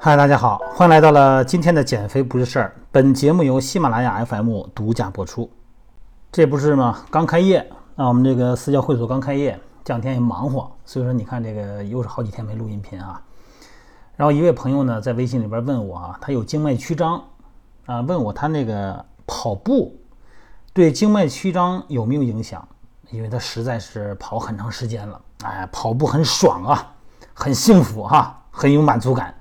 嗨，大家好，欢迎来到了今天的减肥不是事儿。本节目由喜马拉雅 FM 独家播出。这不是吗？刚开业啊，我们这个私教会所刚开业，这两天也忙活，所以说你看这个又是好几天没录音频啊。然后一位朋友呢在微信里边问我啊，他有静脉曲张啊，问我他那个跑步对静脉曲张有没有影响？因为他实在是跑很长时间了，哎，跑步很爽啊，很幸福哈，很有满足感。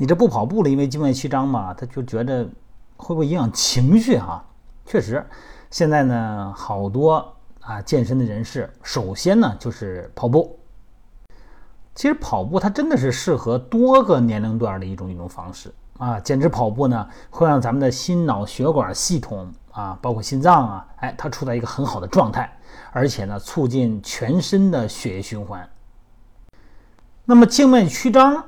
你这不跑步了，因为静脉曲张嘛，他就觉得会不会影响情绪哈？确实，现在呢，好多啊健身的人士，首先呢就是跑步。其实跑步它真的是适合多个年龄段的一种运动方式啊。坚持跑步呢，会让咱们的心脑血管系统啊，包括心脏啊，哎，它处在一个很好的状态，而且呢，促进全身的血液循环。那么静脉曲张。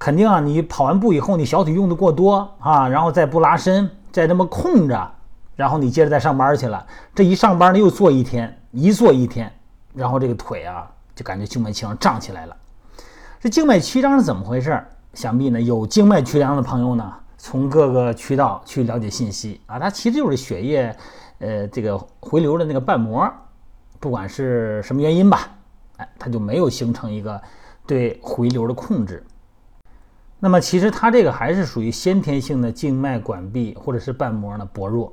肯定啊，你跑完步以后，你小腿用的过多啊，然后再不拉伸，再这么空着，然后你接着再上班去了。这一上班呢，又坐一天，一坐一天，然后这个腿啊，就感觉静脉曲张胀起来了。这静脉曲张是怎么回事？想必呢，有静脉曲张的朋友呢，从各个渠道去了解信息啊，它其实就是血液，呃，这个回流的那个瓣膜，不管是什么原因吧，哎，它就没有形成一个对回流的控制。那么其实它这个还是属于先天性的静脉管壁或者是瓣膜呢薄弱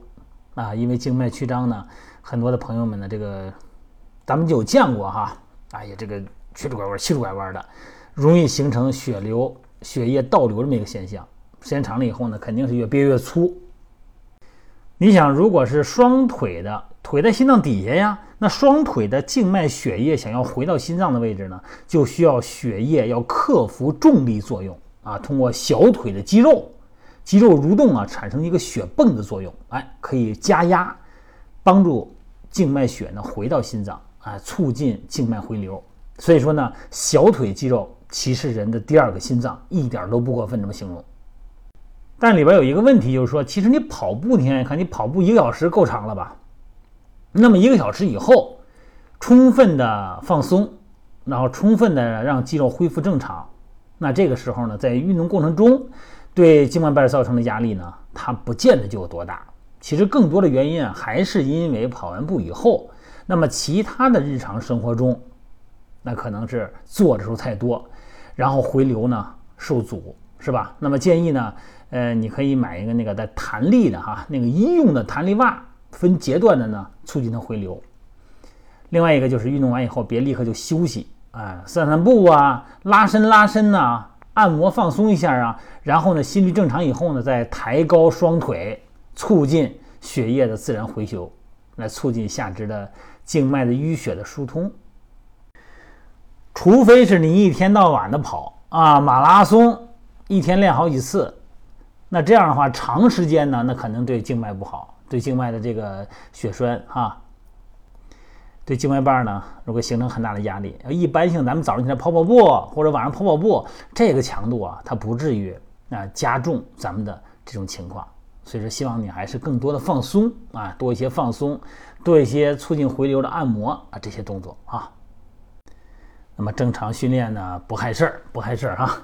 啊，因为静脉曲张呢，很多的朋友们呢这个咱们就有见过哈，哎呀这个曲里拐弯、曲里拐弯的，容易形成血流、血液倒流这么一个现象，时间长了以后呢，肯定是越憋越粗。你想，如果是双腿的腿在心脏底下呀，那双腿的静脉血液想要回到心脏的位置呢，就需要血液要克服重力作用。啊，通过小腿的肌肉，肌肉蠕动啊，产生一个血泵的作用，哎，可以加压，帮助静脉血呢回到心脏，哎，促进静脉回流。所以说呢，小腿肌肉其实人的第二个心脏，一点都不过分这么形容。但里边有一个问题，就是说，其实你跑步，你看，看你跑步一个小时够长了吧？那么一个小时以后，充分的放松，然后充分的让肌肉恢复正常。那这个时候呢，在运动过程中，对静脉瓣造成的压力呢，它不见得就有多大。其实更多的原因啊，还是因为跑完步以后，那么其他的日常生活中，那可能是坐的时候太多，然后回流呢受阻，是吧？那么建议呢，呃，你可以买一个那个带弹力的哈，那个医用的弹力袜，分阶段的呢，促进它回流。另外一个就是运动完以后，别立刻就休息。哎，散散步啊，拉伸拉伸呐，按摩放松一下啊，然后呢，心率正常以后呢，再抬高双腿，促进血液的自然回流，来促进下肢的静脉的淤血的疏通。除非是你一天到晚的跑啊，马拉松，一天练好几次，那这样的话，长时间呢，那可能对静脉不好，对静脉的这个血栓哈。对静脉瓣呢，如果形成很大的压力，一般性咱们早上起来跑跑步或者晚上跑跑步，这个强度啊，它不至于啊加重咱们的这种情况。所以说，希望你还是更多的放松啊，多一些放松，多一些促进回流的按摩啊这些动作啊。那么正常训练呢，不害事儿，不害事儿哈。